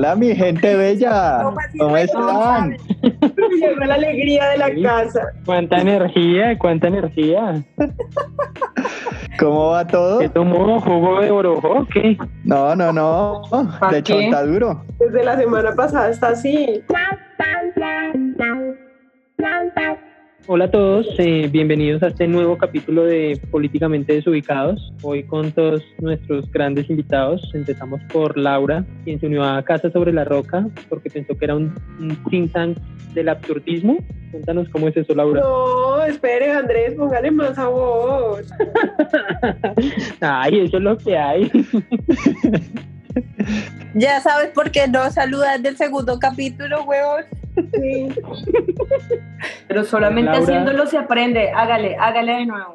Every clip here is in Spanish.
Hola, mi gente bella. ¿Cómo están? Llegó la alegría de la casa. Cuánta energía, cuánta energía. ¿Cómo va todo? ¿Qué tomó? ¿Jugo de orojo? ¿Qué? No, no, no. De hecho, está duro. Desde la semana pasada está así. Hola a todos, eh, bienvenidos a este nuevo capítulo de Políticamente Desubicados. Hoy con todos nuestros grandes invitados. Empezamos por Laura, quien se unió a Casa sobre la Roca porque pensó que era un, un think tank del absurdismo. Cuéntanos cómo es eso, Laura. No, espere, Andrés, póngale más sabor. Ay, eso es lo que hay. Ya sabes por qué no saludas del segundo capítulo, huevón. Sí. Pero solamente Laura. haciéndolo se aprende. Hágale, hágale de nuevo.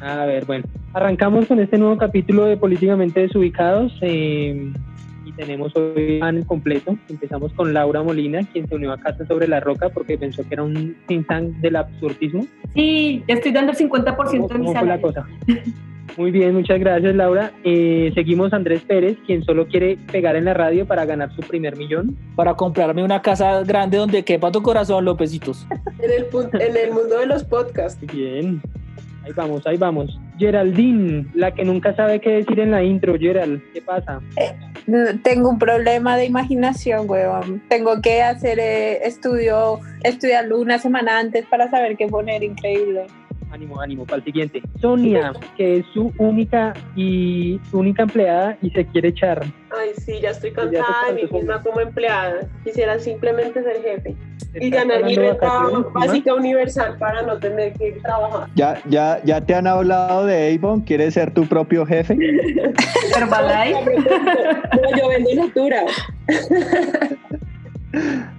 A ver, bueno, arrancamos con este nuevo capítulo de Políticamente Desubicados eh, y tenemos hoy el completo. Empezamos con Laura Molina, quien se unió a Casa sobre la Roca porque pensó que era un think tank del absurdismo. Sí, ya estoy dando el 50% ¿Cómo, de mi cómo fue la salario. cosa? Muy bien, muchas gracias Laura. Eh, seguimos a Andrés Pérez, quien solo quiere pegar en la radio para ganar su primer millón. para comprarme una casa grande donde quepa tu corazón, Lópezitos. En el, pun- en el mundo de los podcasts. Bien, ahí vamos, ahí vamos. Geraldine, la que nunca sabe qué decir en la intro. Gerald, ¿qué pasa? Tengo un problema de imaginación, huevón. Tengo que hacer eh, estudio, estudiarlo una semana antes para saber qué poner. Increíble. Ánimo, ánimo, para el siguiente. Sonia, que es su única y única empleada y se quiere echar. Ay, sí, ya estoy cansada de mí misma como empleada. Quisiera simplemente ser jefe y ganar mi renta básica universal para no tener que trabajar. ¿Ya, ya, ya te han hablado de Avon? ¿Quieres ser tu propio jefe? Herbalife. No, yo vendo Natura.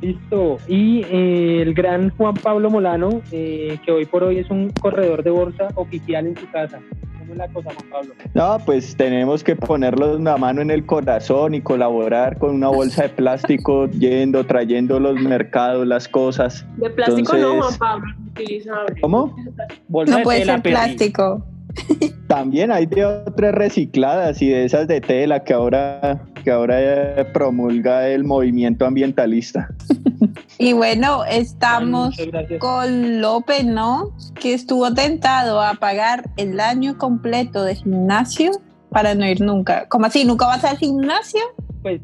Listo. Y eh, el gran Juan Pablo Molano, eh, que hoy por hoy es un corredor de bolsa oficial en su casa. ¿Cómo es la cosa, Juan Pablo? No, pues tenemos que ponerlos la mano en el corazón y colaborar con una bolsa de plástico, yendo, trayendo los mercados, las cosas. De plástico no, Juan Pablo, utilizable. ¿Cómo? Bolsa No de puede tela, ser plástico. También hay de otras recicladas y de esas de tela que ahora, que ahora eh, promulga el movimiento ambientalista. Y bueno, estamos con López, ¿no? Que estuvo tentado a pagar el año completo de gimnasio para no ir nunca. ¿Cómo así? ¿Nunca vas al gimnasio? Pues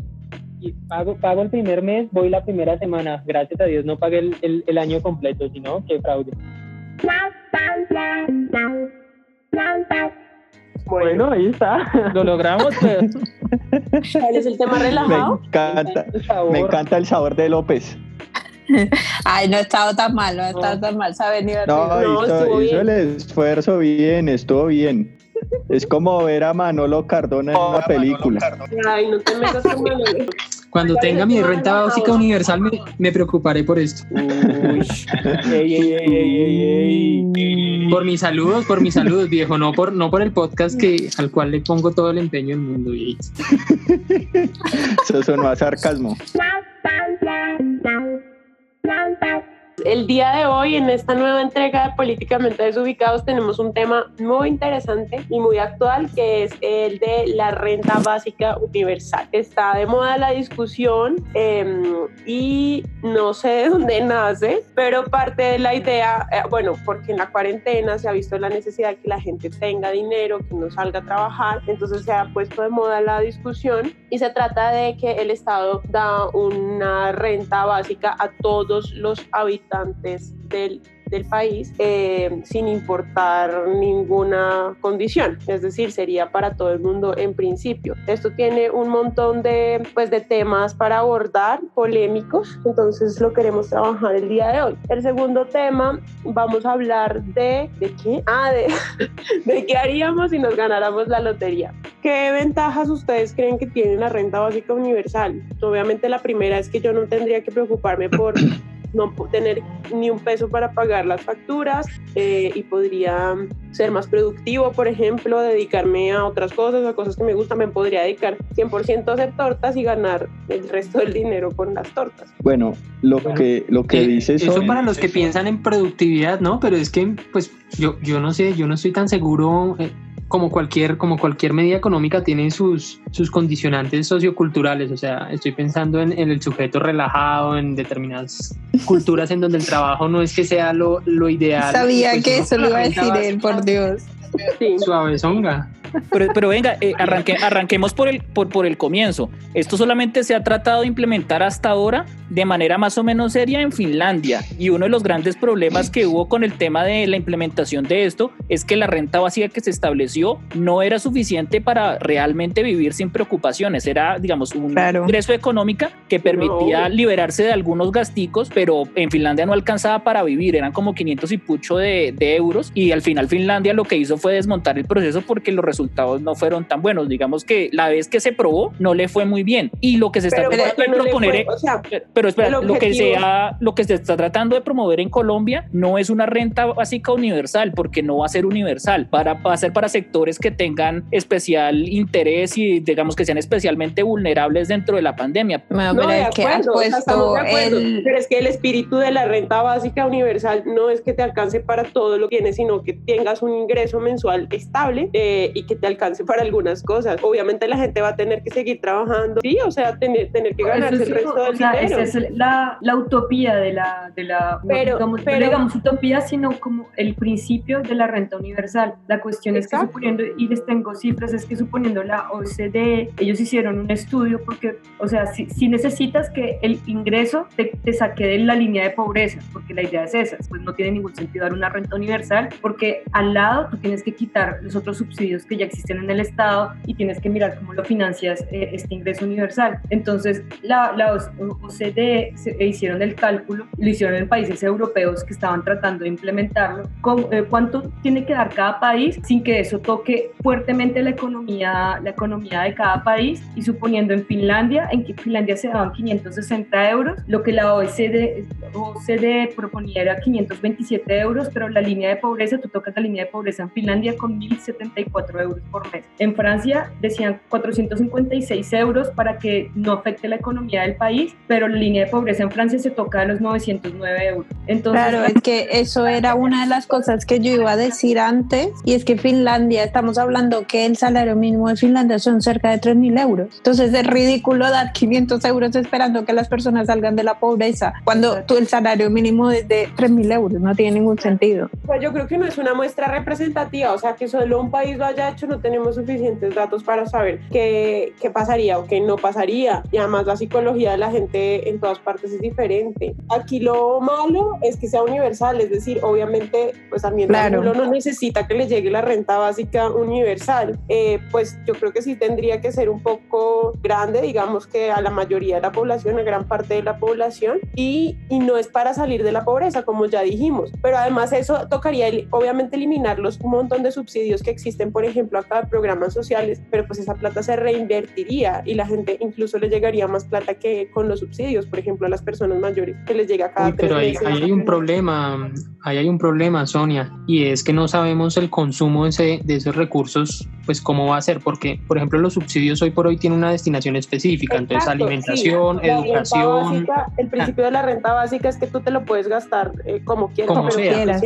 y pago, pago el primer mes, voy la primera semana. Gracias a Dios no pagué el, el- el año completo, si no, qué fraude. Bueno, ahí está. Lo logramos, pues. ¿Cuál es el tema Me relajado? encanta, El sabor. me encanta el sabor de López. Ay, no ha estado tan mal, no ha estado No. tan mal. Se ha venido No. No, hizo, estuvo hizo el esfuerzo bien, estuvo bien. Es como ver a Manolo Cardona en una película. Ay, no te metas con Manolo. Cuando tenga mi renta básica universal me, me preocuparé por esto. Uy. Ey, ey, ey, ey, ey, ey. Por mis saludos, por mis saludos, viejo, no por, no por el podcast que, al cual le pongo todo el empeño del mundo. y- Eso sonó a sarcasmo. El día de hoy, en esta nueva entrega de Políticamente Desubicados, tenemos un tema muy interesante y muy actual, que es el de la renta básica universal. Está de moda la discusión eh, y no sé de dónde nace, pero parte de la idea, eh, bueno, porque en la cuarentena se ha visto la necesidad de que la gente tenga dinero, que no salga a trabajar, entonces se ha puesto de moda la discusión y se trata de que el Estado da una renta básica a todos los habitantes del, del país eh, sin importar ninguna condición, es decir, sería para todo el mundo en principio. Esto tiene un montón de, pues, de temas para abordar, polémicos, entonces lo queremos trabajar el día de hoy. El segundo tema, vamos a hablar de, ¿de qué? Ah, de, de qué haríamos si nos ganáramos la lotería. ¿Qué ventajas ustedes creen que tiene la renta básica universal? Obviamente la primera es que yo no tendría que preocuparme por no tener ni un peso para pagar las facturas eh, y podría ser más productivo, por ejemplo, dedicarme a otras cosas, a cosas que me gustan, me podría dedicar 100% a hacer tortas y ganar el resto del dinero con las tortas. Bueno, lo que, lo que Eh, dice eso Sonia- para los que piensan en productividad, ¿no? Pero es que, pues, yo, yo no sé, yo no estoy tan seguro. eh, como cualquier, como cualquier medida económica tiene sus, sus condicionantes socioculturales. O sea, estoy pensando en, en el sujeto relajado, en determinadas culturas en donde el trabajo no es que sea lo, lo ideal. Sabía Pues que eso lo iba a decir él, por Dios. Sí. Suavezonga. Pero, pero venga, eh, arranque- arranquemos por el, por, por el comienzo. Esto solamente se ha tratado de implementar hasta ahora de manera más o menos seria en Finlandia. Y uno de los grandes problemas que hubo con el tema de la implementación de esto es que la renta básica que se estableció no era suficiente para realmente vivir sin preocupaciones. Era, digamos, un Claro. ingreso económica que permitía No. liberarse de algunos gasticos, pero en Finlandia no alcanzaba para vivir. Eran como 500 y pucho de, de euros. Y al final Finlandia lo que hizo fue desmontar el proceso porque los resultados no fueron tan buenos. Digamos que la vez que se probó no le fue muy bien. Y lo que se está Pero tratando ¿por qué de no proponer... fue? O sea, Pero espera, lo que, objetivo- se ha- lo que se está tratando de promover en Colombia no es una renta básica universal, porque no va a ser universal, para, va a ser para sectores que tengan especial interés y digamos que sean especialmente vulnerables dentro de la pandemia. Bueno, No, pero acuerdo, o sea, de acuerdo, el... pero es que el espíritu de la renta básica universal no es que te alcance para todo lo que tienes, sino que tengas un ingreso mensual estable eh, y que te alcance para algunas cosas. Obviamente la gente va a tener que seguir trabajando, sí, o sea, tener, tener que ganarse Eso el resto o del sea, dinero. esa es la, la utopía de la, de la Pero- no, digamos, pero- no digamos utopía, sino como el principio de la renta universal. La cuestión es que Exacto. suponiendo, y les tengo cifras, es que suponiendo la OCDE, ellos hicieron un estudio porque, o sea, si, si necesitas que el ingreso te, te saque de la línea de pobreza, porque la idea es esa, pues no tiene ningún sentido dar una renta universal, porque al lado tú tienes que quitar los otros subsidios que ya existen en el Estado y tienes que mirar cómo lo financias eh, este ingreso universal. Entonces, la, la OCDE se- e hicieron el cálculo, lo hicieron en países europeos que estaban tratando de implementarlo, con, eh, cuánto tiene que dar cada país sin que eso toque fuertemente la economía, la economía de cada país y suponiendo en Finlandia, en que Finlandia se daban 560 euros, lo que la OECD, OCDE proponía era 527 euros, pero la línea de pobreza, tú tocas la línea de pobreza en Finlandia con 1.074 euros por mes. En Francia decían 456 euros para que no afecte la economía del país, pero la línea de pobreza en Francia se toca a los 909 euros. Entonces, Claro, es que eso era una de las cosas que yo iba a decir antes, y es que Finlandia, estamos hablando que el salario mínimo de Finlandia son cerca de 3.000 euros. Entonces es ridículo dar 500 euros esperando que las personas salgan de la pobreza, cuando tú el salario mínimo es de 3.000 euros, no tiene ningún sentido. Pues yo creo que no es una muestra representativa, o sea, que solo un país lo haya hecho, no tenemos suficientes datos para saber qué, qué pasaría o qué no pasaría. Y además la psicología de la gente en todas partes es diferente. Aquí lo malo es que sea universal, es decir, obviamente, pues también Claro. uno no necesita que le llegue la renta básica universal. Eh, pues yo creo que sí tendría que ser un poco grande, digamos que a la mayoría de la población, a gran parte de la población, y, y no es para salir de la pobreza, como ya dijimos. Pero además eso tocaría obviamente eliminar los un montón de subsidios que existen, por ejemplo, acá de programas sociales, pero pues esa plata se reinvertiría y la gente incluso le llegaría más plata que con los subsidios, por ejemplo, a las personas mayores, que les llega cada Uy, pero tres ahí, meses. ahí hay un problema, ahí hay un problema, Sonia, y es que no sabemos el consumo de, ese- de esos recursos, pues cómo va a ser, porque, por ejemplo, los subsidios hoy por hoy tienen una destinación específica, entonces Exacto, alimentación, sí. Educación, básica, el principio de la renta básica es que tú te lo puedes gastar eh, como quieras. Como pero Quieras.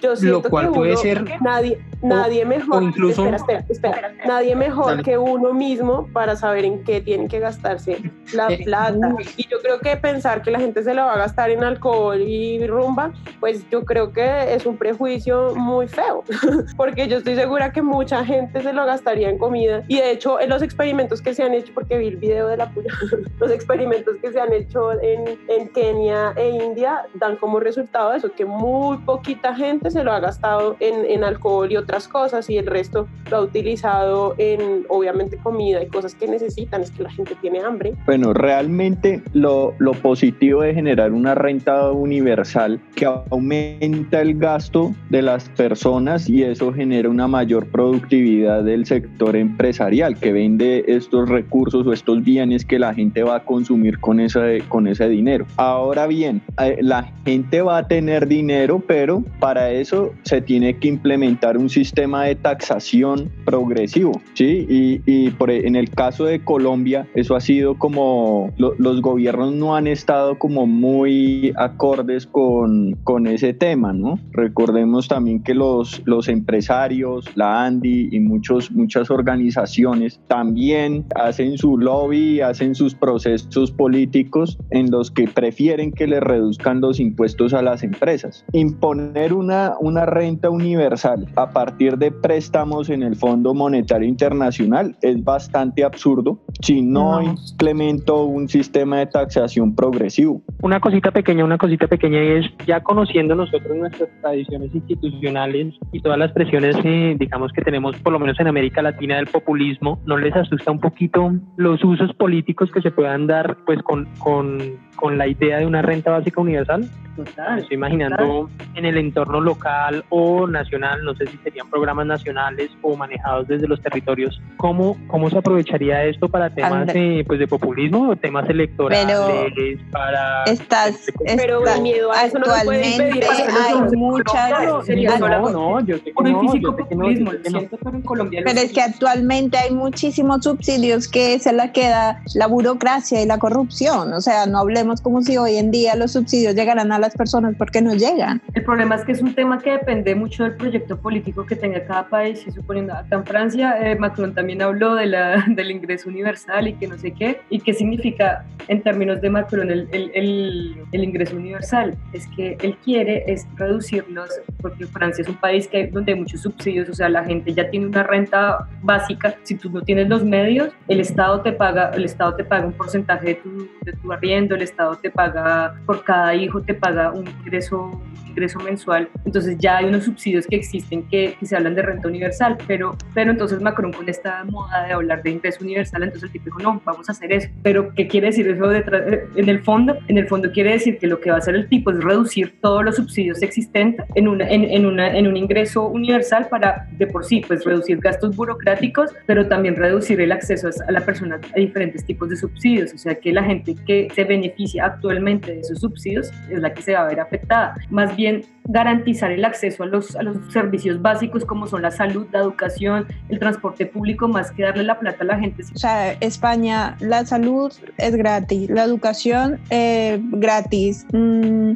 yo siento cual que puede uno- ser- nadie, nadie mejor. o incluso- espera, espera, espera. nadie mejor Dale. que uno mismo para saber en qué tiene que gastarse la Eh, plata. Y yo creo que pensar que la gente se la va a gastar en alcohol y rumba, pues yo creo que es un prejuicio muy feo, porque yo estoy segura que mucha gente se lo gastaría en comida. Y de hecho, en los experimentos que se han hecho, porque vi el video de la puya, los experimentos que se han hecho en, en Kenia e India dan como resultado eso, que muy poquita gente se lo ha gastado en, en alcohol y otras cosas y el resto lo ha utilizado en, obviamente, comida y cosas que necesitan, es que la gente tiene hambre. Bueno, realmente lo, lo positivo de generar una renta universal que aumenta el gasto de las personas y eso genera una mayor productividad del sector empresarial que vende estos recursos o estos bienes que la gente va a consumir con ese, con ese dinero. Ahora bien, eh, la gente va a tener dinero, pero para eso se tiene que implementar un sistema de taxación progresivo, ¿sí? Y, y por, e, en el caso de Colombia, eso ha sido como los gobiernos no han estado como muy acordes con, con ese tema, ¿no? Recordemos también que los, los empresarios, la ANDI y muchos, muchas organizaciones también hacen su lobby, hacen sus procesos políticos en los que prefieren que le reduzcan los impuestos a las empresas. Imponer una, una renta universal a partir de préstamos en el Fondo Monetario Internacional es bastante absurdo si no, implemento un sistema de taxación progresivo. Una cosita pequeña, una cosita pequeña y es ya conociendo nosotros nuestras tradiciones institucionales y todas las presiones, eh, digamos que tenemos por lo menos en América Latina del populismo, ¿no les asusta un poquito los usos políticos que se puedan dar pues con, con, con la idea de una renta básica universal? Total, estoy imaginando en el entorno local o nacional, no sé si serían programas nacionales o manejados desde los territorios, ¿cómo, cómo se aprovecharía esto para temas de, pues, de populismo o temas electorales? para estás, pero miedo a eso no puede impedir. Hay muchas... No, no, yo sé que no, yo sé que no, yo sé que no. Pero es que actualmente hay muchísimos subsidios que se la queda la burocracia y la corrupción. O sea, no hablemos como si hoy en día los subsidios llegaran a las personas porque no llegan. El problema es que es un tema que depende mucho del proyecto político que tenga cada país. Y suponiendo acá en Francia, eh, Macron también habló de la, del ingreso universal y que no sé qué. ¿Y qué significa en términos de Macron el, el, el, el ingreso universal? Es que él quiere es reducirlos, porque Francia es un país que, donde hay muchos subsidios, o sea, la gente ya tiene una renta básica. Si tú no tienes los medios, el Estado te paga, el Estado te paga un porcentaje de tu, de tu arriendo, el Estado te paga por cada hijo, te paga un ingreso, ingreso mensual. Entonces ya hay unos subsidios que existen que, se hablan de renta universal, pero, pero entonces Macron con esta moda de hablar de ingreso universal, entonces el tipo dijo, no, vamos a hacer eso. Pero ¿qué quiere decir eso detrás? En el fondo, en el fondo quiere decir que lo que va a hacer el tipo es reducir todos los subsidios existentes en, una, en, en, una, en un ingreso universal para de por sí pues reducir gastos burocráticos, pero también reducir el acceso a la persona a diferentes tipos de subsidios. O sea que la gente que se beneficia actualmente de esos subsidios es la que se va a ver afectada. Más bien garantizar el acceso a los, a los servicios básicos como son la salud, la educación, el transporte público, más que darle la plata a la gente. O sea, España, la salud es gratis, la educación eh, gratis. Mm,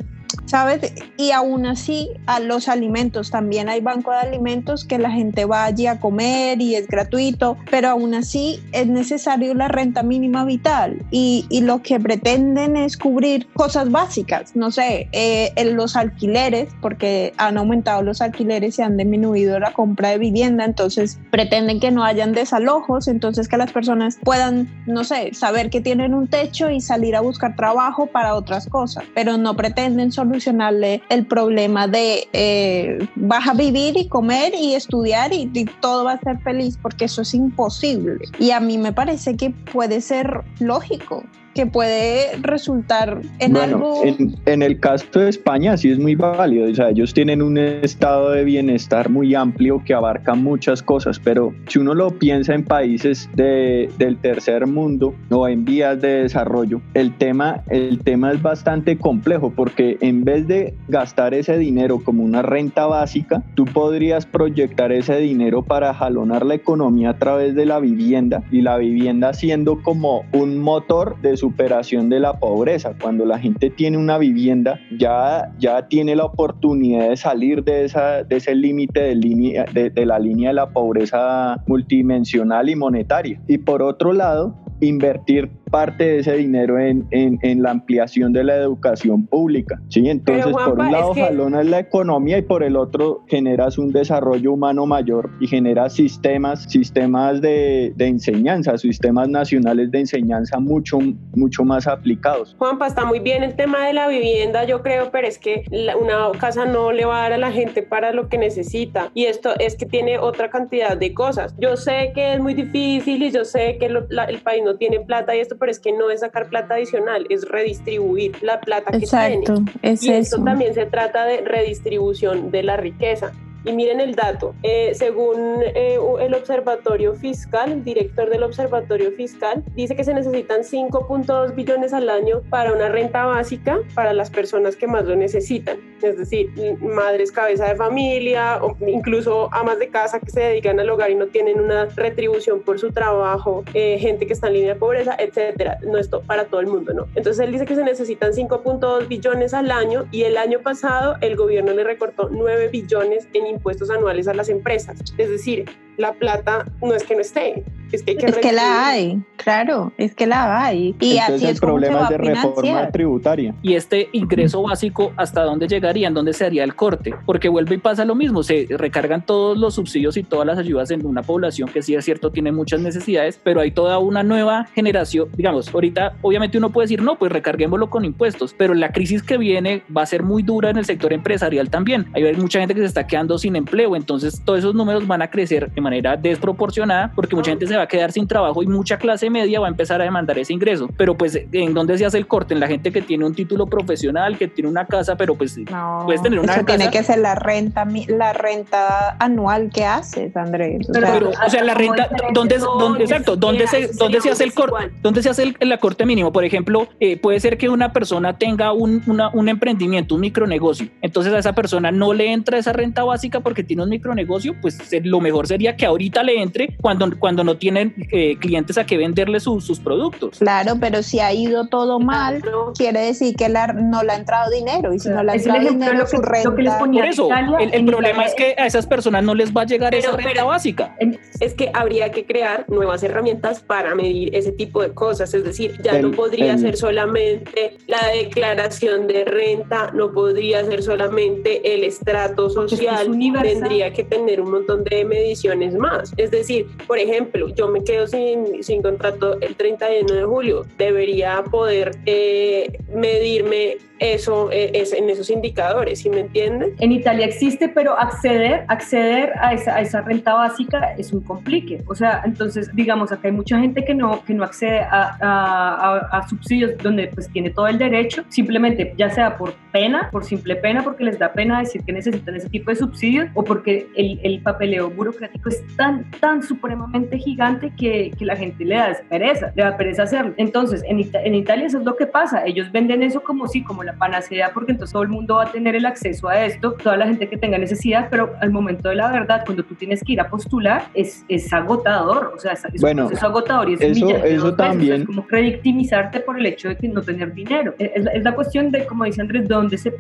¿sabes? Y aún así, a los alimentos, también hay banco de alimentos que la gente va allí a comer y es gratuito, pero aún así es necesario la renta mínima vital y, y lo que pretenden es cubrir cosas básicas, no sé, eh, en los alquileres, porque han aumentado los alquileres y han disminuido la compra de vivienda, entonces pretenden que no hayan desalojos, entonces que las personas puedan, no sé, saber que tienen un techo y salir a buscar trabajo para otras cosas, pero no pretenden el problema de eh, vas a vivir y comer y estudiar y, y, todo va a ser feliz, porque eso es imposible. Y a mí me parece que puede ser lógico que puede resultar en bueno, algo... En, en, el caso de España sí es muy válido, o sea, ellos tienen un estado de bienestar muy amplio que abarca muchas cosas, pero si uno lo piensa en países de, del tercer mundo o en vías de desarrollo, el tema, el tema es bastante complejo porque en vez de gastar ese dinero como una renta básica, tú podrías proyectar ese dinero para jalonar la economía a través de la vivienda y la vivienda siendo como un motor de superación de la pobreza. Cuando la gente tiene una vivienda, ya, ya tiene la oportunidad de salir de, esa, de ese límite de, de, de la línea de la pobreza multidimensional y monetaria. Y por otro lado, invertir parte de ese dinero en, en, en, la ampliación de la educación pública. ¿sí? Entonces, Juanpa, por un lado, es que... jalonas la economía y por el otro, generas un desarrollo humano mayor y generas sistemas, sistemas de, de enseñanza, sistemas nacionales de enseñanza mucho, mucho más aplicados. Juanpa, está muy bien el tema de la vivienda, yo creo, pero es que una casa no le va a dar a la gente para lo que necesita. Y esto es que tiene otra cantidad de cosas. Yo sé que es muy difícil y yo sé que lo, la, el país no tiene plata y esto, pero es que no es sacar plata adicional, es redistribuir la plata que Exacto, tiene. es y esto eso. también se trata de redistribución de la riqueza. Y miren el dato, eh, según eh, el Observatorio Fiscal, el director del Observatorio Fiscal, dice que se necesitan 5.2 billones al año para una renta básica para las personas que más lo necesitan, es decir, madres cabeza de familia o incluso amas de casa que se dedican al hogar y no tienen una retribución por su trabajo, eh, gente que está en línea de pobreza, etcétera. No esto para todo el mundo, ¿no? Entonces él dice que se necesitan 5.2 billones al año y el año pasado el gobierno le recortó 9 billones en impuestos anuales a las empresas. Es decir, la plata no es que no esté, es que, es que la hay, claro, es que la hay. Y así es problema de reforma tributaria. Y este ingreso básico, ¿hasta dónde llegaría? ¿En dónde se haría el corte? Porque vuelve y pasa lo mismo, se recargan todos los subsidios y todas las ayudas en una población que sí es cierto tiene muchas necesidades, pero hay toda una nueva generación, digamos, ahorita obviamente uno puede decir, no, pues recarguémoslo con impuestos, pero la crisis que viene va a ser muy dura en el sector empresarial también. Hay mucha gente que se está quedando sin empleo, entonces todos esos números van a crecer manera desproporcionada porque mucha gente se va a quedar sin trabajo y mucha clase media va a empezar a demandar ese ingreso. Pero pues, ¿en dónde se hace el corte? En la gente que tiene un título profesional, que tiene una casa, pero pues puedes tener una eso tiene que ser la renta, la renta anual que haces, Andrés. O sea, pero, o sea la renta, ¿dónde, dónde, exacto, ¿dónde se, dónde se hace el corte? ¿Dónde se hace el, el corte mínimo? Por ejemplo, eh, puede ser que una persona tenga un, una, un emprendimiento, un micronegocio. Entonces a esa persona no le entra esa renta básica porque tiene un micronegocio, pues lo mejor sería que ahorita le entre cuando, cuando no tienen eh, clientes a que venderle sus productos. Claro, pero si ha ido todo mal, quiere decir que la, no le ha entrado dinero y si no le ha entrado dinero, su renta... Por eso, el, problema es que a esas personas no les va a llegar esa renta básica. Es que habría que crear nuevas herramientas para medir ese tipo de cosas, es decir, ya no podría ser solamente la declaración de renta, no podría ser solamente el estrato social, tendría que tener un montón de mediciones más. Es decir, por ejemplo, yo me quedo sin, sin contrato el 31 de julio, debería poder eh, medirme eso eh, es en esos indicadores, ¿sí me entienden? En Italia existe, pero acceder, acceder a esa, a esa renta básica es un complique. O sea, entonces, digamos, acá hay mucha gente que no, que no accede a, a, a, subsidios donde pues tiene todo el derecho, simplemente ya sea por pena, por simple pena, porque les da pena decir que necesitan ese tipo de subsidios o porque el, el papeleo burocrático es tan, tan supremamente gigante que, que, la gente le da pereza, le da pereza hacerlo. Entonces, en, en Italia eso es lo que pasa, ellos venden eso como si, como la panacea porque entonces todo el mundo va a tener el acceso a esto, toda la gente que tenga necesidad, pero al momento de la verdad, cuando tú tienes que ir a postular, es, es agotador, o sea, es, bueno, es agotador y es eso, eso también. es como revictimizarte por el hecho de que no tener dinero. Es, es, la cuestión de, como dice Andrés, dónde se,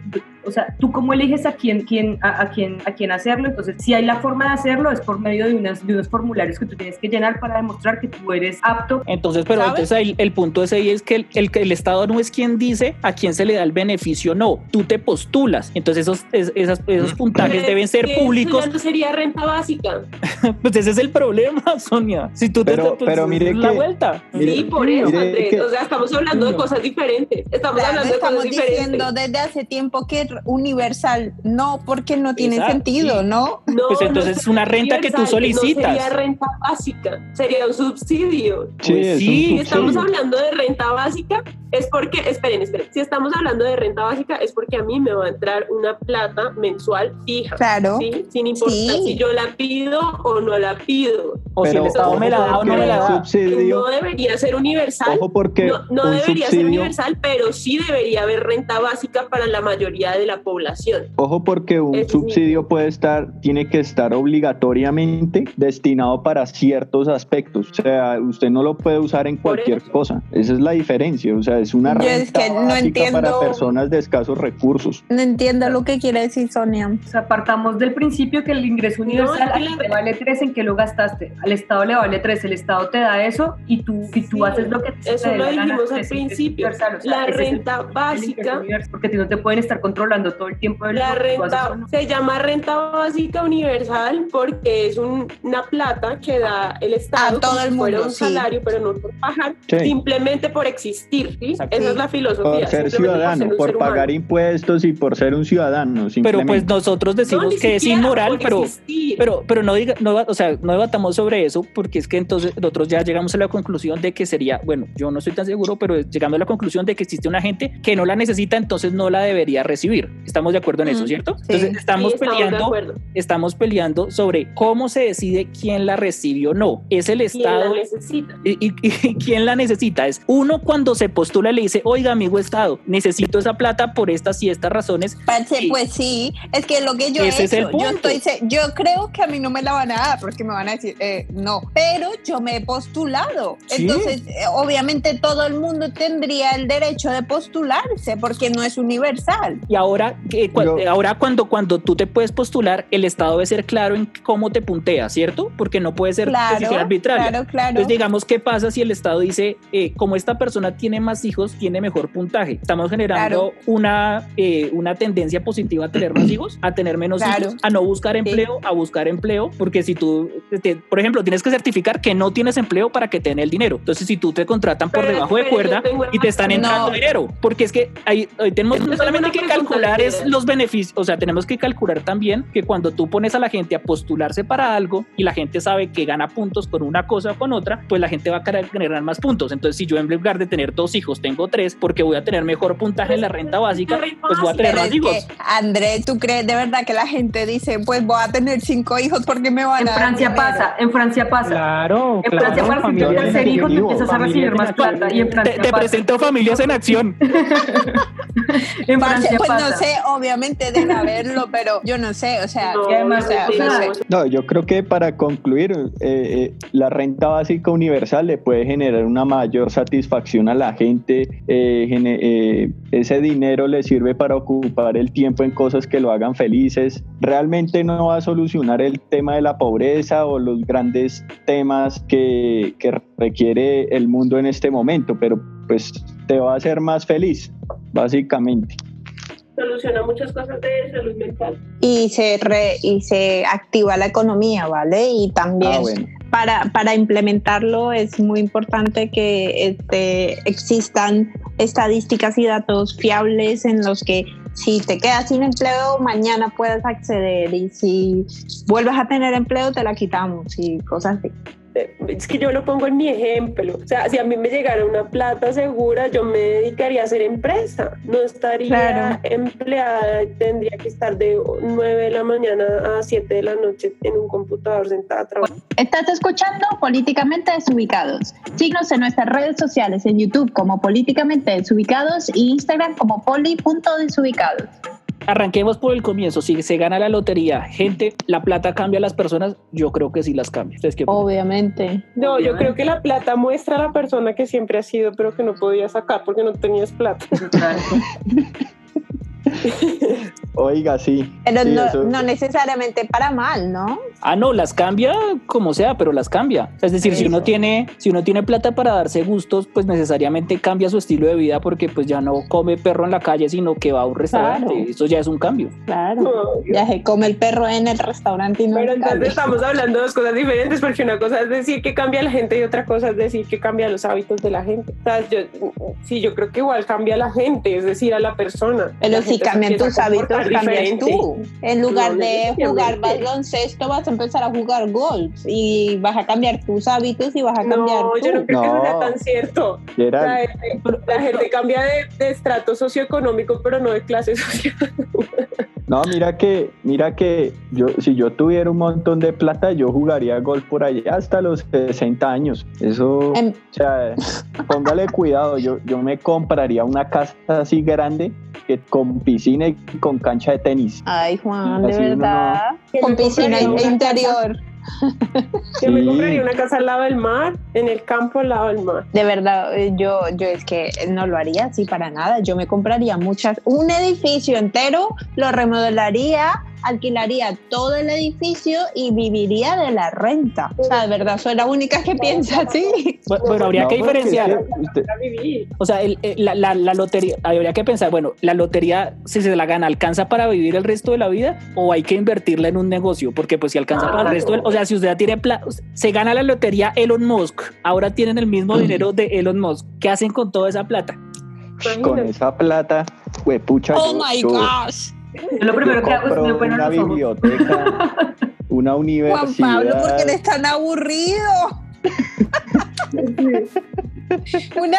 o sea, tú cómo eliges a quién, quién, a, a, quién, a quién hacerlo, entonces si hay la forma de hacerlo es por medio de, unas, de unos formularios que tú tienes que llenar para demostrar que tú eres apto. Entonces, pero entonces el, el punto ese ahí es que el, el, el Estado no es quien dice a quién se le da el beneficio no, tú te postulas. Entonces esos, esos, esos puntajes deben ser públicos. Eso no sería renta básica. pues ese es el problema, Sonia. Si tú pero, te, pues, pero mire la que, vuelta. Mire, sí, por eso, Andrés. Que, o sea, estamos hablando de cosas diferentes. Estamos claro, hablando de estamos cosas diciendo diferentes. desde hace tiempo que universal no, porque no tiene Exacto, sentido, sí. ¿no? No, pues entonces es una renta que tú solicitas. No sería renta básica, sería un subsidio. Sí, pues es sí un subsidio. estamos hablando de renta básica, es porque, esperen, esperen, si estamos hablando de renta básica es porque a mí me va a entrar una plata mensual fija. Claro. ¿sí? Sin importar Sí. si yo la pido o no la pido. O si el Estado me la da o no me la da. subsidio, No debería ser universal. ojo porque No, no un debería ser universal, pero sí debería haber renta básica para la mayoría de la población. ojo porque un Es subsidio puede estar, tiene que estar obligatoriamente destinado para ciertos aspectos. O sea, usted no lo puede usar en cualquier cosa. Esa es la diferencia. O sea, es una Yo renta es que no básica entiendo- para personas de escasos recursos. No entiendo lo que quiere decir Sonia. O sea, partamos del principio que el ingreso universal la- te vale 3 en que lo gastaste, al Estado le vale 3, el Estado te da eso y tú, y tú Sí, haces lo que te eso dé lo dijimos al principio. o sea, La el- renta el básica universal, porque no te pueden estar controlando todo el tiempo de La renta no. se llama renta básica universal porque es un- una plata que da el Estado A todo el si fuera mundo, un sí. salario, pero no por pagar, Sí. simplemente por existir. Esa es la filosofía. Por ser ciudadano, ser por ser pagar impuestos y por ser un ciudadano. Pero pues nosotros decimos No, que es inmoral, pero, existir. pero, pero no diga, no, o sea, no debatamos sobre eso porque es que entonces nosotros ya llegamos a la conclusión de que sería, bueno, yo no estoy tan seguro, pero llegamos a la conclusión de que existe una gente que no la necesita, entonces no la debería recibir. Estamos de acuerdo en eso, ¿cierto? sí. Entonces estamos Sí, estamos de peleando, estamos peleando sobre cómo se decide quién la recibe o no. Es el ¿Quién la Estado necesita? ¿Y, y- y quién la necesita? Es uno cuando se postula y le dice, oiga, amigo Estado, necesito esa plata por estas y estas razones. Parce, pues sí, es que lo que yo Ese he es el hecho, yo punto. estoy, yo creo que a mí no me la van a dar porque me van a decir eh, no, pero yo me he postulado, Sí. entonces eh, obviamente todo el mundo tendría el derecho de postularse porque no es universal. Y ahora, que cua- Yo- ahora cuando, cuando tú te puedes postular, el Estado debe ser claro en cómo te ¿cierto? Porque no puede ser Claro, decisión arbitraria. claro, claro. Entonces, digamos, ¿qué pasa si el Estado dice, eh, como esta persona tiene más hijos, tiene mejor puntaje? Estamos generando una, eh, una tendencia positiva a tener más hijos, a tener menos Claro. hijos, a no buscar empleo, a buscar empleo, porque si tú, te- por ejemplo, tienes que certificar que no tienes empleo para que te den el dinero. Entonces, si tú te contratan por Pero debajo de espere, yo cuerda y te están entrando No. dinero, porque es que ahí, ahí tenemos no solamente que calcular es los beneficios, o sea, tenemos que calcular también que cuando tú pones a la gente a postularse para algo y la gente sabe que gana puntos con una cosa o con otra, pues la gente va a querer generar más puntos. Entonces, si yo en lugar de tener dos hijos tengo tres, porque voy a tener mejor puntaje en la renta básica, pues voy a tener más hijos. André, ¿tú crees de verdad que la gente dice, pues voy a tener cinco hijos porque me van En a dar Francia dinero? pasa, en Francia pasa. Claro, En claro. Francia, para el familias familias tercer en hijo, te empiezas a recibir más en plata. Y en Te, Francia te pasa. presento familias en acción. En Francia pues pasa. no sé, obviamente debe haberlo, pero yo no sé, o sea, No, Y además, o sea, o sea, no sé. No, yo creo que para concluir, eh, eh, la renta básica universal le puede generar una mayor satisfacción a la gente. eh, eh, ese dinero le sirve para ocupar el tiempo en cosas que lo hagan felices. Realmente no va a solucionar el tema de la pobreza o los grandes temas que, que requiere el mundo en este momento, pero pues te va a hacer más feliz, básicamente. Soluciona muchas cosas de salud mental. y se re- y se activa la economía, ¿vale? Y también Ah, bueno. para, para implementarlo es muy importante que este, existan estadísticas y datos fiables en los que si te quedas sin empleo, mañana puedes acceder y si vuelves a tener empleo, te la quitamos y cosas así. Es que yo lo pongo en mi ejemplo. O sea, si a mí me llegara una plata segura, yo me dedicaría a hacer empresa. No estaría Claro. empleada, tendría que estar de 9 de la mañana a 7 de la noche en un computador sentada trabajando. Estás escuchando Políticamente Desubicados. Síguenos en nuestras redes sociales en YouTube como Políticamente Desubicados y Instagram como poli.desubicados. Arranquemos por el comienzo. Si se gana la lotería, gente, la plata cambia a las personas, yo creo que sí las cambia. Obviamente. No, yo creo que la plata muestra a la persona que siempre ha sido, pero que no podía sacar porque no tenías plata. Oiga, sí. Pero Sí, no, eso- no necesariamente para mal, ¿no? Ah, no, las cambia como sea, pero las cambia. Es decir, si uno tiene, si uno tiene plata para darse gustos, pues necesariamente cambia su estilo de vida porque pues ya no come perro en la calle, sino que va a un restaurante. Claro. Eso ya es un cambio. Claro. Ya se come el perro en el restaurante y no Pero entonces estamos hablando de dos cosas diferentes porque una cosa es decir que cambia la gente y otra cosa es decir que cambia los hábitos de la gente. O sea, yo, sí, yo creo que igual cambia la gente, es decir, a la persona. Pero La si cambian tus hábitos, comportar cambias tú. En lugar No, de jugar baloncesto, vas a empezar a jugar golf y vas a cambiar tus hábitos y vas a cambiar No, yo no tú. creo que eso sea No. tan cierto. La gente, la gente cambia de, de estrato socioeconómico, pero no de clase social. No, mira que, mira que yo, si yo tuviera un montón de plata, yo jugaría golf por allá hasta los 60 años. Eso, Em, o sea, póngale cuidado. Yo, yo me compraría una casa así grande que con piscina y con cancha de tenis. Ay, Juan, de Así uno verdad. Que Con piscina interior. Yo me compraría una casa al lado del mar, en el campo al lado del mar. De verdad, eh, yo, yo es que no lo haría así para nada. Yo me compraría muchas, un edificio entero, lo remodelaría, alquilaría todo el edificio y viviría de la renta. O sea, de verdad, soy la única que piensa así. Bueno, bueno, habría No, que diferenciar. usted-. O sea, el- el- la, la- la lotería, habría que pensar, bueno, la lotería, si se la gana, ¿alcanza para vivir el resto de la vida o hay que invertirla en un negocio? Porque pues si alcanza para el resto, del- o sea, si usted tiene, pla- se gana la lotería Elon Musk, ahora tienen el mismo dinero de Elon Musk, ¿qué hacen con toda esa plata? con Imagínate. esa plata, huepucha, Oh yo, my yo- gosh. Yo lo primero yo que hago es poner una los ojos. biblioteca, una Juan universidad. Pablo, ¿por qué eres tan aburrido? Una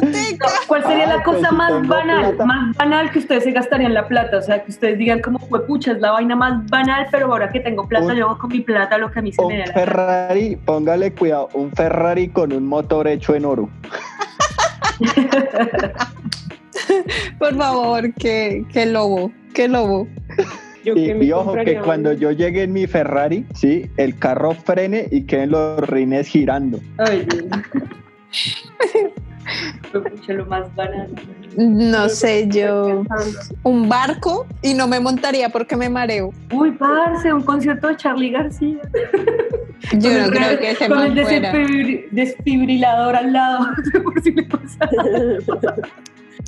biblioteca. ¿Cuál sería Ay, la cosa pues, más banal, plata. más banal que ustedes se gastarían la plata? O sea, que ustedes digan como, fue pucha, es la vaina más banal, pero ahora que tengo plata, Un- yo hago con mi plata lo que a mí se Un me da la. Ferrari, póngale cuidado, un Ferrari con un motor hecho en oro. Por favor, que, que lobo, que lobo. Yo Y, ojo que cuando yo llegue en mi Ferrari, sí, el carro frene y queden los rines girando. Ay, lo más banal. No sé, yo un barco y no me montaría porque me mareo. Uy, parce, un concierto de Charlie García. Yo Con no el- creo que ese Con el desfibrilador al lado, por si le pasa.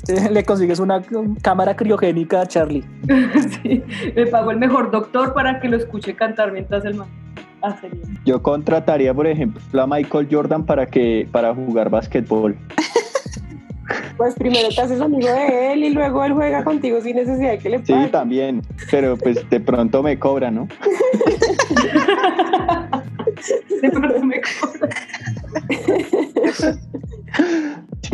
Le consigues una cámara criogénica a Charlie. Sí, me pagó el mejor doctor para que lo escuche cantar mientras el man hace bien. Yo contrataría, por ejemplo, a Michael Jordan para que para jugar básquetbol. Pues primero te haces amigo de él y luego él juega contigo sin necesidad de que le Sí, pagues. también, pero pues de pronto me cobra, ¿no? De pronto me cobra.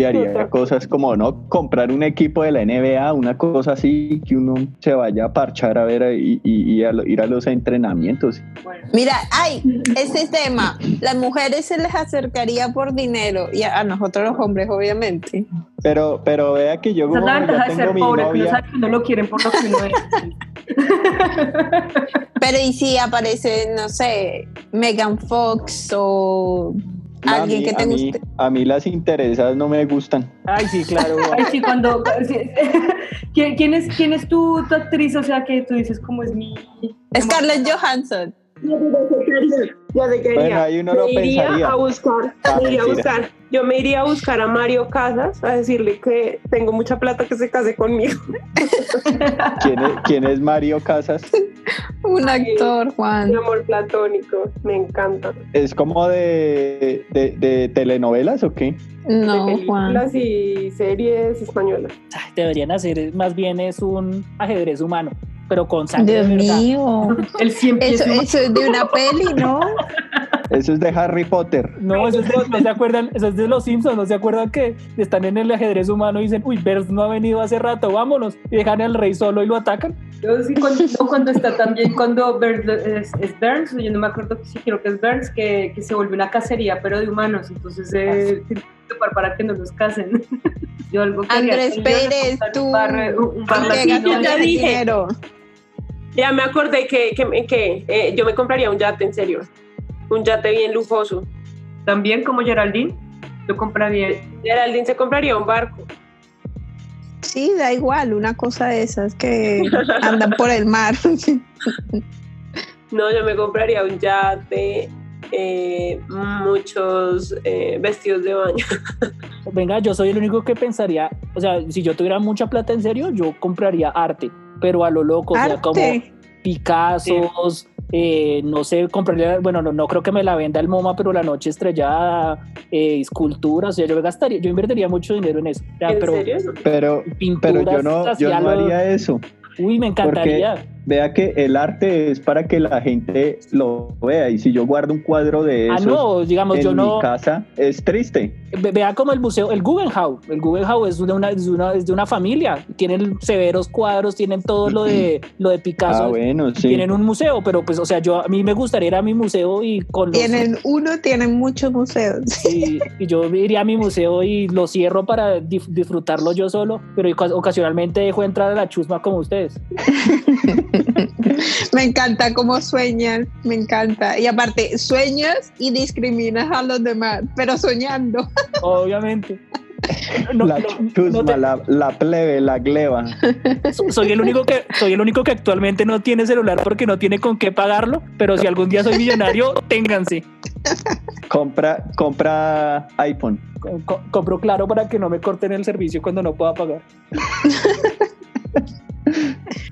Haría cosas como, ¿no? Comprar un equipo de la NBA, una cosa así, que uno se vaya a parchar a ver y, y- y a lo- ir a los entrenamientos. Bueno, Mira, ay, ese tema, las mujeres se les acercaría por dinero y a, a nosotros los hombres, obviamente. Pero, pero vea que yo como ya tengo ser mi pobre, que sabe uno lo quieren por lo que es. Pero y si aparece, no sé, Megan Fox o no, a alguien mí- que te a mí- guste. A mí las interesadas no me gustan. Ay, sí, claro. Ay, sí, cuando... sí, ¿Quién, quién es, ¿Quién es tu, tu actriz? O sea, que tú dices, ¿cómo es mi...? Scarlett Johansson. Ya te quería. Bueno, ahí uno lo pensaría. a buscar, Ah, me iría a buscar. Yo me iría a buscar a Mario Casas a decirle que tengo mucha plata que se case conmigo. ¿Quién es, quién es Mario Casas? Un actor, Juan. Mi amor platónico, me encanta. ¿Es como de, de, de telenovelas o qué? No, de Juan. películas y series españolas. Ay, Deberían hacer, más bien es un ajedrez humano, pero con sangre Dios mío. El siempre Eso, eso es de una peli, ¿no? Eso es de Harry Potter. No, eso es de, no se acuerdan, eso es de los Simpsons, ¿no se acuerdan que están en el ajedrez humano y dicen, uy, Bert no ha venido hace rato, vámonos, y dejan al rey solo y lo atacan? Yo sí, cuando, no, cuando está también, cuando Burns, es, es Burns, yo no me acuerdo, sí creo que es Burns, que, que se vuelve una cacería, pero de humanos, entonces eh, que topar para que no los casen. Yo algo quería Andrés yo Pérez, tú. Un bar, un ya de dije. dinero? Ya me acordé que, que, que, eh, yo me compraría un yate, en serio. Un yate bien lujoso. También como Geraldine, yo compraría. Geraldine se compraría un barco. Sí, da igual, una cosa de esas que andan por el mar. No, yo me compraría un yate, eh, muchos eh, vestidos de baño. Venga, yo soy el único que pensaría, o sea, si yo tuviera mucha plata en serio, yo compraría arte, pero a lo loco, o sea, como Arte. Picassos, eh, no sé, compraría, bueno, no, no creo que me la venda el MoMA, pero la noche estrellada, eh, esculturas, o sea, yo gastaría, yo invertiría mucho dinero en eso. O sea, ¿En pero serio? Pero, pinturas pero yo no, yo no lo- haría eso. Uy, me encantaría. Vea que el arte es para que la gente lo vea. Y si yo guardo un cuadro de Ah, esos no, digamos, en yo no. mi casa, es triste. Ve- Vea como el museo, el Guggenheim. El Guggenheim es de una, es de una, es de una familia. Tienen severos cuadros, tienen todo lo de, lo de Picasso. Ah, bueno, sí. Tienen un museo, pero pues, o sea, yo a mí me gustaría ir a mi museo y con los- Tienen uno, tienen muchos museos. y, y yo iría a mi museo y lo cierro para dif- disfrutarlo yo solo, pero oca- ocasionalmente dejo entrar a la chusma como ustedes. Me encanta cómo sueñan, me encanta. Y aparte, sueñas y discriminas a los demás, pero soñando. Obviamente. No, la no- chusma, no te- la, la plebe, la gleba. so- soy el único que soy el único que actualmente no tiene celular porque no tiene con qué pagarlo, pero si algún día soy millonario, ténganse. Compra, compra iPhone. Co- co- compro claro para que no me corten el servicio cuando no pueda pagar.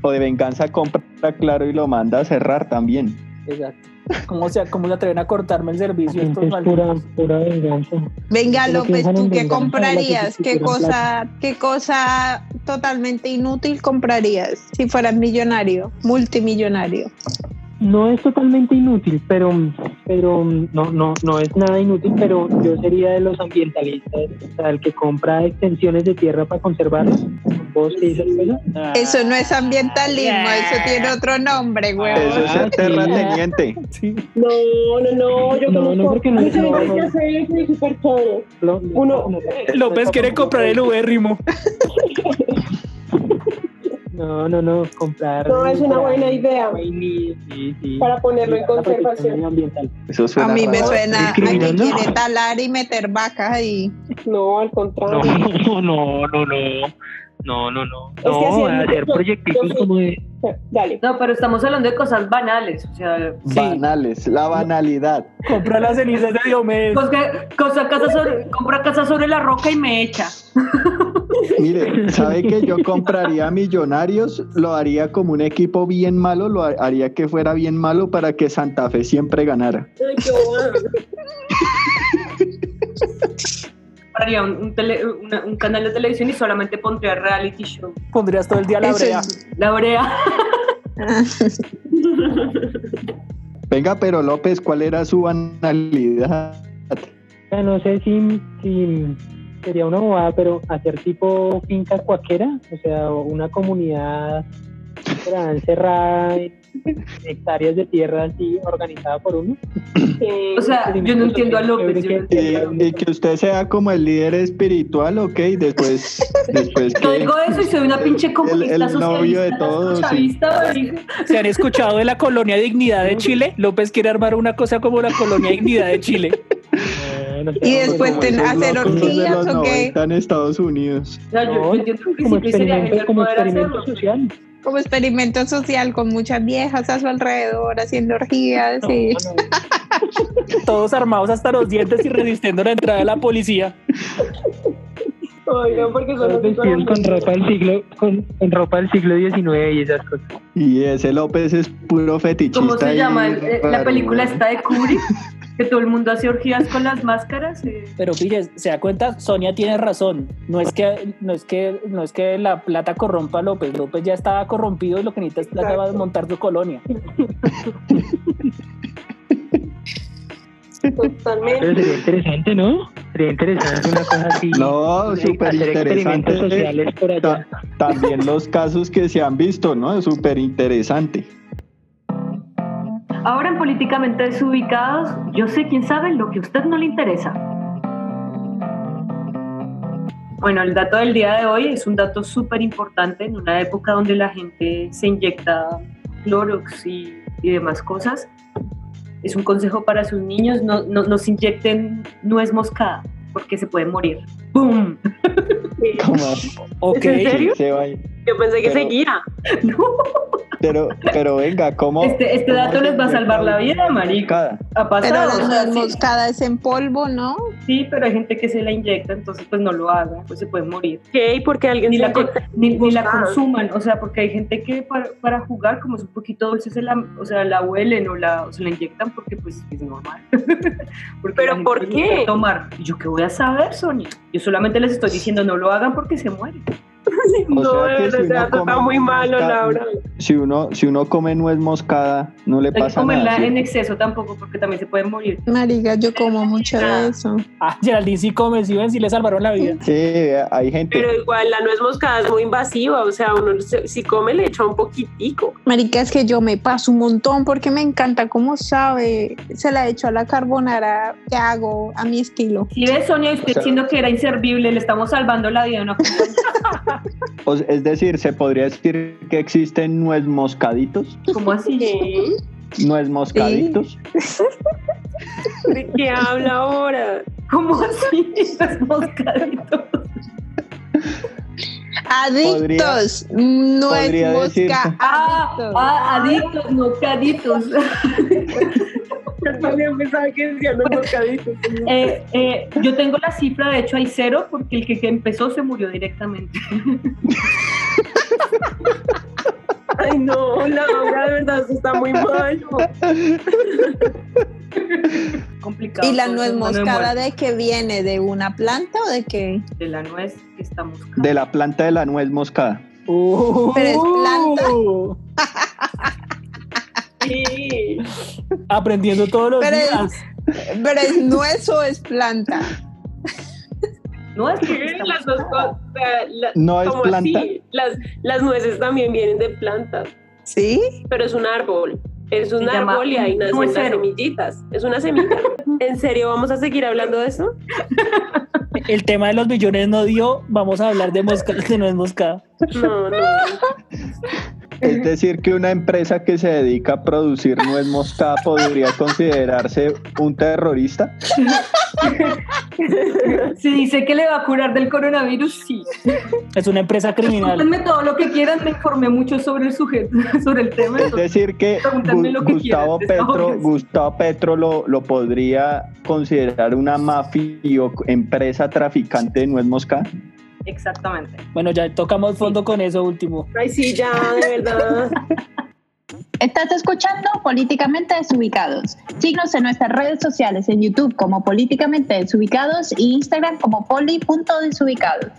O de venganza compra claro y lo manda a cerrar también. Exacto. ¿Cómo se, cómo se atreven a cortarme el servicio estos es pura, venganza. Venga, López, ¿tú qué comprarías? ¿Qué cosa, ¿Qué cosa totalmente inútil comprarías si fueras millonario, multimillonario? No es totalmente inútil, pero pero no, no, no es nada inútil, pero yo sería de los ambientalistas, o sea, el que compra extensiones de tierra para conservarlas, bosque y esas cosas. Eso no es ambientalismo, eso tiene otro nombre, güey. Eso es ser Ah, terrateniente. Sí, No, no, no, yo No, conozco no, porque no- no, no. es súper chévere. lo- Uno- no, López quiere comprar el ubérrimo. No, no, no, comprar. No, es una buena idea. vainilla, sí, sí. Para ponerlo en La protección conservación. Eso suena A mí me raro. suena a que quiere talar y meter vacas ahí. No, al No, contrario. no, no, no, no. No, no, no. que así No, es, hacer proyectitos yo- como de. Dale. No, pero estamos hablando de cosas banales, o sea, Banales, la banalidad. Compra las cenizas de Diomedes. pues que cosa, casa sobre, compra casa sobre la roca y me echa. Mire, ¿sabe que yo compraría millonarios? Lo haría como un equipo bien malo, lo ha- haría que fuera bien malo para que Santa Fe siempre ganara. Ay, qué bueno. Haría un, un tele- una- un canal de televisión y solamente pondría reality show. Pondrías todo el día la brea. es- La brea. Venga, pero López, ¿cuál era su banalidad? Ya no sé si, si sería una bobada, pero hacer tipo finca cuaquera, o sea, una comunidad encerrada en hectáreas de tierra así organizada por uno. Sí. O sea, yo no entiendo a López. yo no Y, entiendo a López. y que usted sea como el líder espiritual, ok, después, después Yo digo eso y soy una pinche comunista el novio de socialista, todos, sí. ¿Se han escuchado de la colonia Dignidad de Chile? López quiere armar una cosa como la colonia Dignidad de Chile. No, no Y después ten- hacer orgías, ¿o qué? 90 en Estados Unidos. O sea, yo, No, yo entiendo el como y sería experimento, como experimento social. Como experimento social con muchas viejas a su alrededor haciendo orgías y No, no. Todos armados hasta los dientes y resistiendo la entrada de la policía. Oigan, porque son los vestidos con ropa del siglo, con, con ropa del siglo XIX y esas cosas. Y ese López es puro fetichista. ¿Cómo se y llama? El- eh, La película está de Kubrick, que todo el mundo hace orgías con las máscaras. eh. Pero pille, se da cuenta, Sonia tiene razón. No es que, no es que, no es que la plata corrompa a López. López ya estaba corrompido y lo que necesita es plata para montar su colonia. Totalmente. Pero sería interesante, ¿no? Sería interesante una cosa así. No, hacer súper experimentos interesante. sociales por allá. Ta- También los casos que se han visto, ¿no? Es súper interesante. Ahora en Políticamente Desubicados, yo sé quién sabe lo que a usted no le interesa. Bueno, el dato del día de hoy es un dato súper importante en una época donde la gente se inyecta Clorox y, y demás cosas. Es un consejo para sus niños, no, no, no se inyecten nuez moscada porque se pueden morir. ¡Bum! Como Ok. ¿Es en serio? se va- Yo pensé que Pero- seguía. No. Pero, pero venga, ¿cómo? Este, este cómo dato les va a salvar la vida, marica. Ha pero pasado. la o sea, nuez sí. moscada es en polvo, ¿no? Sí, pero hay gente que se la inyecta, entonces pues no lo haga, pues se pueden morir. ¿Qué? ¿Y por qué alguien Ni se la, con- ni, ni la consuman, o sea, porque hay gente que para, para jugar, como es un poquito dulce, se la, o sea, la huelen o, la, o se la inyectan porque pues es normal. Porque ¿Pero la por qué? Tomar. ¿Y ¿Yo qué voy a saber, Sonia? Yo solamente les estoy diciendo no lo hagan porque se mueren. No, sea que si uno está muy malo, moscada- Laura. Si uno, si uno come nuez moscada, no le Hay que pasa comerla nada. ¿sí? en exceso tampoco porque también se pueden morir. Marica, yo como mucho de eso. Ah, Geraldine sí come, sí ven, sí le salvaron la vida. Sí, hay gente. Pero igual la nuez moscada es muy invasiva, o sea, uno se- si come le echa un poquitico. Marica, es que yo me paso un montón porque me encanta cómo sabe. Se la echo a la carbonara que hago a mi estilo. Si ves, Sonia, usted O sea- diciendo que era inservible, le estamos salvando la vida a una O- Es decir, se podría decir que existen nuez moscaditos. como así. ¿Qué? Nuez moscaditos. ¿De qué habla ahora? ¿Cómo así? Esas moscaditos. Adictos, no podría es. Ah, adictos. ah, adictos, moscaditos. Eh, eh, yo tengo la cifra, de hecho hay cero, porque el que, que empezó se murió directamente. Ay, no, Laura, de verdad, eso está muy malo. Complicado. ¿Y la nuez moscada de qué viene? ¿De una planta o de qué? De la nuez que está moscada. De la planta de la nuez moscada. Uh, Pero es planta. Sí. Aprendiendo todos los Pero es- días. Pero es nuez o es planta. No es Las dos cosas. la- No es planta. así, Las, las nueces también vienen de plantas, ¿Sí? pero es un árbol. Es un Se árbol y ahí nacen las semillitas. Es una semilla. ¿En serio vamos a seguir hablando de eso? El tema de los billones no dio. Vamos a hablar de mosca, de nuez moscada. No, no. Es decir, que una empresa que se dedica a producir nuez moscada podría considerarse un terrorista. Si dice que le va a curar del coronavirus, sí. Es una empresa criminal. Pregúntenme todo lo que quieran, me informé mucho sobre el sujeto, sobre el tema. Es decir, que Pregúntame Gu- lo que Gustavo Petro. Gustavo Petro lo, lo podría considerar una mafia o empresa traficante de nuez moscada. Exactamente. Bueno, ya tocamos fondo con eso último. Ay, sí, ya, de verdad. Estás escuchando Políticamente Desubicados. Síguenos en nuestras redes sociales en YouTube como Políticamente Desubicados y Instagram como poli.desubicados.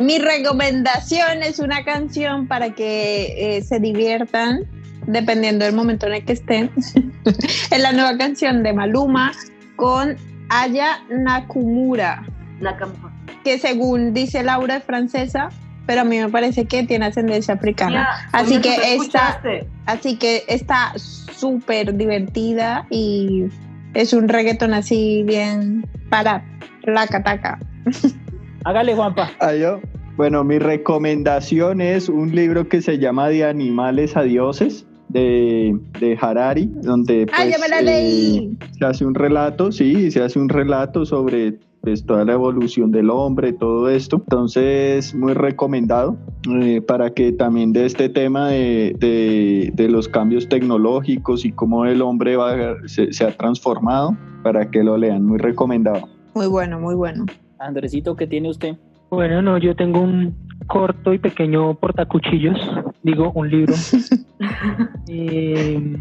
Mi recomendación es una canción para que eh, se diviertan dependiendo del momento en el que estén. es la nueva canción de Maluma con Aya Nakumura, Nakamura. Que según dice Laura es francesa, pero a mí me parece que tiene ascendencia africana. Mira, Así ¿dónde que escuchaste? Así que está súper divertida y es un reggaetón así bien para la cataca. Hágale, Juanpa. Ah, yo. Bueno, mi recomendación es un libro que se llama De animales a dioses de, de Harari, donde ¡Ah, ya pues, me la eh, leí! se hace un relato, sí, se hace un relato sobre pues, toda la evolución del hombre, todo esto. Entonces, muy recomendado eh, para que también de este tema de, de- de los cambios tecnológicos y cómo el hombre va, se, se ha transformado, para que lo lean, muy recomendado. Muy bueno, muy bueno. Andresito, ¿qué tiene usted? Bueno, no, yo tengo un corto y pequeño portacuchillos, digo, un libro, eh,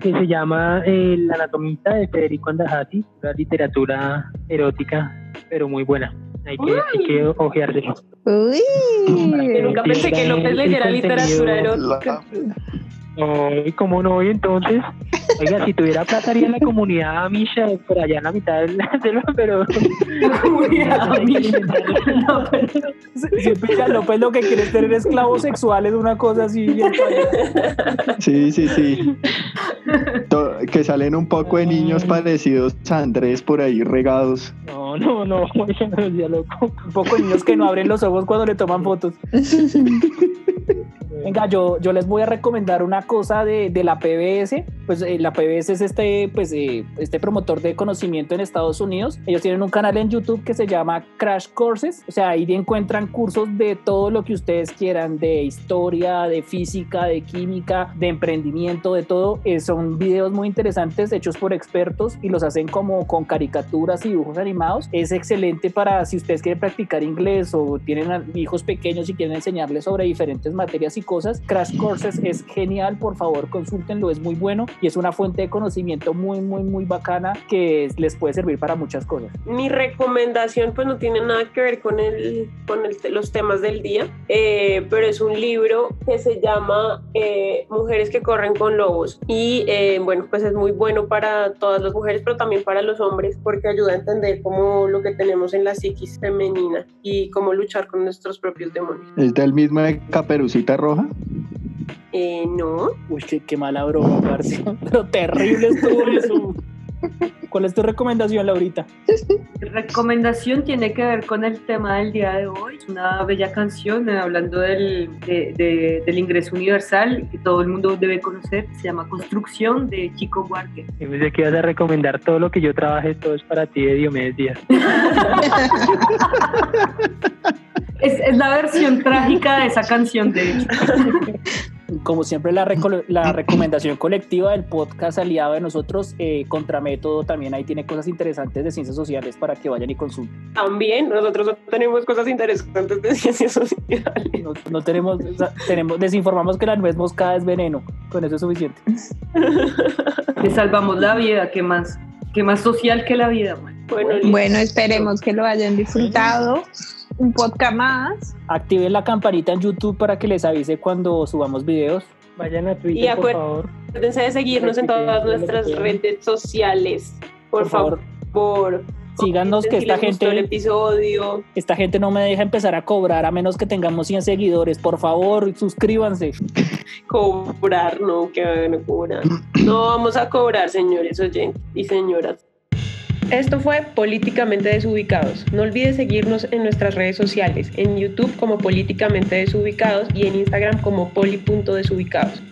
que se llama El anatomista de Federico Andajati, una literatura erótica, pero muy buena. Hay que, hay que ojeárselo. Uy. Nunca pensé que López leyera literatura erótica. Ay, ¿cómo no? Y entonces, oiga, si tuviera plata haría la comunidad Misha por allá en la mitad del, del pero Comunidad Amish. alimentarlo. No, pero- Siempre ya López lo que quiere es tener esclavos sexuales, una cosa así. Sí, sí, sí. Que salen un poco de niños parecidos a Andrés por ahí regados. No, no, no, oiga, no sea loco. Un poco de niños que no abren los ojos cuando le toman fotos. Venga, yo, yo les voy a recomendar una cosa de, de la PBS. Pues eh, la PBS es este, pues, eh, este promotor de conocimiento en Estados Unidos. Ellos tienen un canal en YouTube que se llama Crash Courses. O sea, ahí encuentran cursos de todo lo que ustedes quieran, de historia, de física, de química, de emprendimiento, de todo. Eh, son videos muy interesantes hechos por expertos y los hacen como con caricaturas y dibujos animados. Es excelente para si ustedes quieren practicar inglés o tienen hijos pequeños y quieren enseñarles sobre diferentes materias y cosas. Crash Courses es genial, por favor consúltenlo, es muy bueno y es una fuente de conocimiento muy, muy, muy bacana que es- les puede servir para muchas cosas. Mi recomendación pues no tiene nada que ver con, el, con el- los temas del día, eh, pero es un libro que se llama eh, Mujeres que corren con lobos y eh, bueno pues es muy bueno para todas las mujeres pero también para los hombres porque ayuda a entender cómo lo que tenemos en la psiquis femenina y cómo luchar con nuestros propios demonios. ¿Es del mismo de Caperucita Roja? Eh, no, Uy, qué, qué mala broma, parce. Pero terrible estuvo eso. ¿Cuál es tu recomendación, Laurita? Mi recomendación tiene que ver con el tema del día de hoy. Es una bella canción eh, hablando del, de- de- del ingreso universal que todo el mundo debe conocer. Se llama Construcción de Chico Buarque. Y pensé que ibas a recomendar todo lo que yo trabajé, todo es para ti de Diomedes Díaz. Es, es la versión trágica de esa canción, de hecho. Como siempre, la, reco- la recomendación colectiva del podcast aliado de nosotros, eh, Contramétodo, también ahí tiene cosas interesantes de ciencias sociales para que vayan y consulten. también nosotros tenemos cosas interesantes de ciencias sociales. No, no tenemos, o sea, tenemos, desinformamos que la nuez moscada es veneno, con eso es suficiente. Le salvamos la vida, ¿qué más? ¿Qué más social que la vida, man? Bueno. Bueno, esperemos que lo hayan disfrutado. Un podcast más. Activen la campanita en YouTube para que les avise cuando subamos videos. Vayan a Y Twitter, por acuer- favor. Acuérdense de seguirnos en todas nuestras redes sociales. Por, Por favor, favor. síganos que Si esta gustó el gente, episodio. esta gente no me deja empezar a cobrar a menos que tengamos 100 seguidores. Por favor, suscríbanse. Cobrar, no, que van a cobrar. No vamos a cobrar, señores oyentes y señoras. Esto fue Políticamente Desubicados. No olvides seguirnos en nuestras redes sociales, en YouTube como Políticamente Desubicados y en Instagram como poli.desubicados.